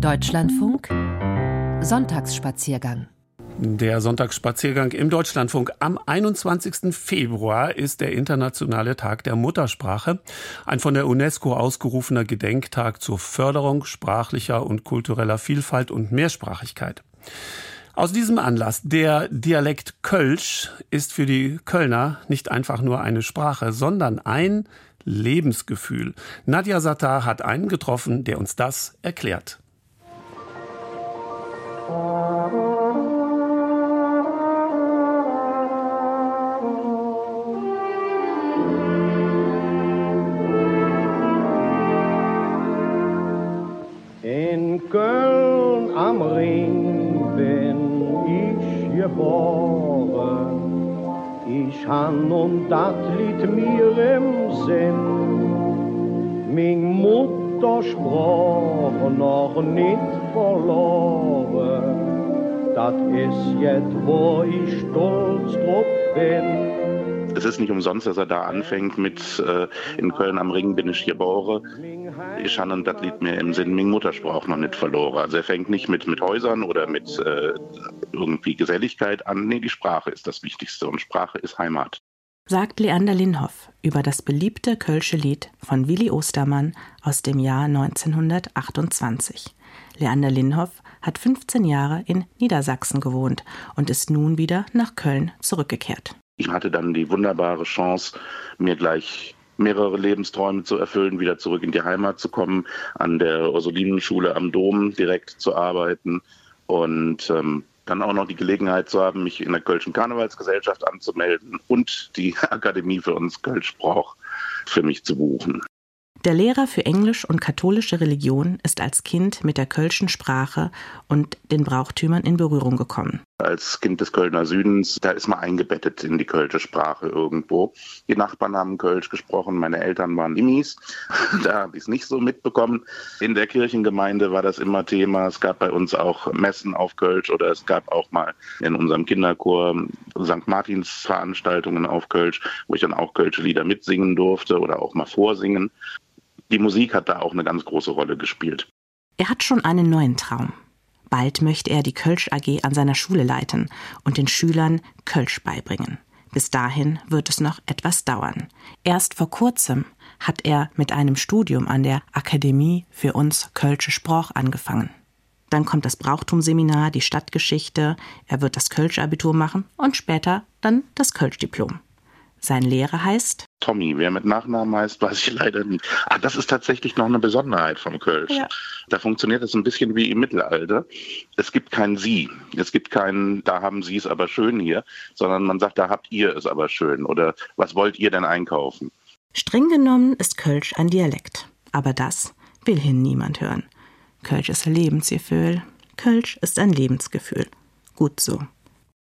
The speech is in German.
Deutschlandfunk Sonntagsspaziergang der Sonntagsspaziergang im Deutschlandfunk. Am 21. Februar ist der Internationale Tag der Muttersprache, ein von der UNESCO ausgerufener Gedenktag zur Förderung sprachlicher und kultureller Vielfalt und Mehrsprachigkeit. Aus diesem Anlass, der Dialekt Kölsch ist für die Kölner nicht einfach nur eine Sprache, sondern ein Lebensgefühl. Nadja Sattar hat einen getroffen, der uns das erklärt. Mutter sprach noch nicht verloren. Dat is jetzt, wo ich stolz drauf bin. Es ist nicht umsonst, dass er da anfängt mit äh, in Köln am Ring bin ich geboren. Ich habe das Lied mir im Sinn Ming Muttersprache noch nicht verloren. Also er fängt nicht mit, mit Häusern oder mit äh, irgendwie Geselligkeit an. Nee, die Sprache ist das Wichtigste und Sprache ist Heimat. Sagt Leander Linhoff über das beliebte Kölsche Lied von Willi Ostermann aus dem Jahr 1928. Leander Linhoff hat 15 Jahre in Niedersachsen gewohnt und ist nun wieder nach Köln zurückgekehrt. Ich hatte dann die wunderbare Chance, mir gleich mehrere Lebensträume zu erfüllen, wieder zurück in die Heimat zu kommen, an der Ursulinenschule am Dom direkt zu arbeiten und ähm, dann auch noch die Gelegenheit zu haben, mich in der Kölschen Karnevalsgesellschaft anzumelden und die Akademie für uns Kölsch Brauch für mich zu buchen. Der Lehrer für Englisch und katholische Religion ist als Kind mit der kölschen Sprache und den Brauchtümern in Berührung gekommen. Als Kind des Kölner Südens, da ist man eingebettet in die kölsche Sprache irgendwo. Die Nachbarn haben Kölsch gesprochen, meine Eltern waren Immis, da habe ich es nicht so mitbekommen. In der Kirchengemeinde war das immer Thema. Es gab bei uns auch Messen auf Kölsch oder es gab auch mal in unserem Kinderchor St. Martins Veranstaltungen auf Kölsch, wo ich dann auch Kölsche Lieder mitsingen durfte oder auch mal vorsingen die Musik hat da auch eine ganz große Rolle gespielt. Er hat schon einen neuen Traum. Bald möchte er die Kölsch AG an seiner Schule leiten und den Schülern Kölsch beibringen. Bis dahin wird es noch etwas dauern. Erst vor kurzem hat er mit einem Studium an der Akademie für uns Kölsche Sprach angefangen. Dann kommt das Brauchtumseminar, die Stadtgeschichte, er wird das Kölsch-Abitur machen und später dann das Kölsch-Diplom. Sein Lehrer heißt? Tommy. Wer mit Nachnamen heißt, weiß ich leider nicht. Ah, das ist tatsächlich noch eine Besonderheit vom Kölsch. Ja. Da funktioniert es ein bisschen wie im Mittelalter. Es gibt kein Sie. Es gibt kein, da haben Sie es aber schön hier, sondern man sagt, da habt ihr es aber schön. Oder was wollt ihr denn einkaufen? Streng genommen ist Kölsch ein Dialekt. Aber das will hin niemand hören. Kölsch ist ein Lebensgefühl. Kölsch ist ein Lebensgefühl. Gut so.